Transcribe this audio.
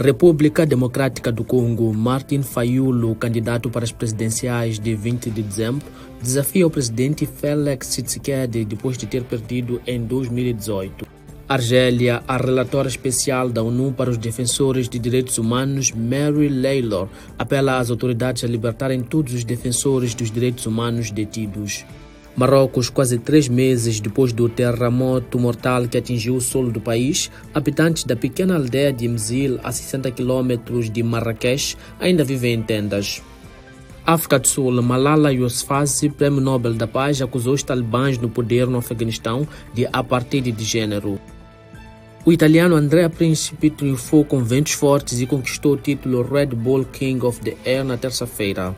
República Democrática do Congo, Martin Fayulu, candidato para as presidenciais de 20 de dezembro, desafia o presidente Félix Tshisekedi depois de ter perdido em 2018. Argélia, a relatora especial da ONU para os defensores de direitos humanos, Mary Laylor, apela às autoridades a libertarem todos os defensores dos direitos humanos detidos. Marrocos, quase três meses depois do terremoto mortal que atingiu o solo do país, habitantes da pequena aldeia de Mzil, a 60 km de Marrakech, ainda vivem em tendas. África do Sul, Malala Yousafzai, Prêmio Nobel da Paz, acusou os talibãs no poder no Afeganistão de apartheid de gênero. O italiano Andrea Principe triunfou com ventos fortes e conquistou o título Red Bull King of the Air na terça-feira.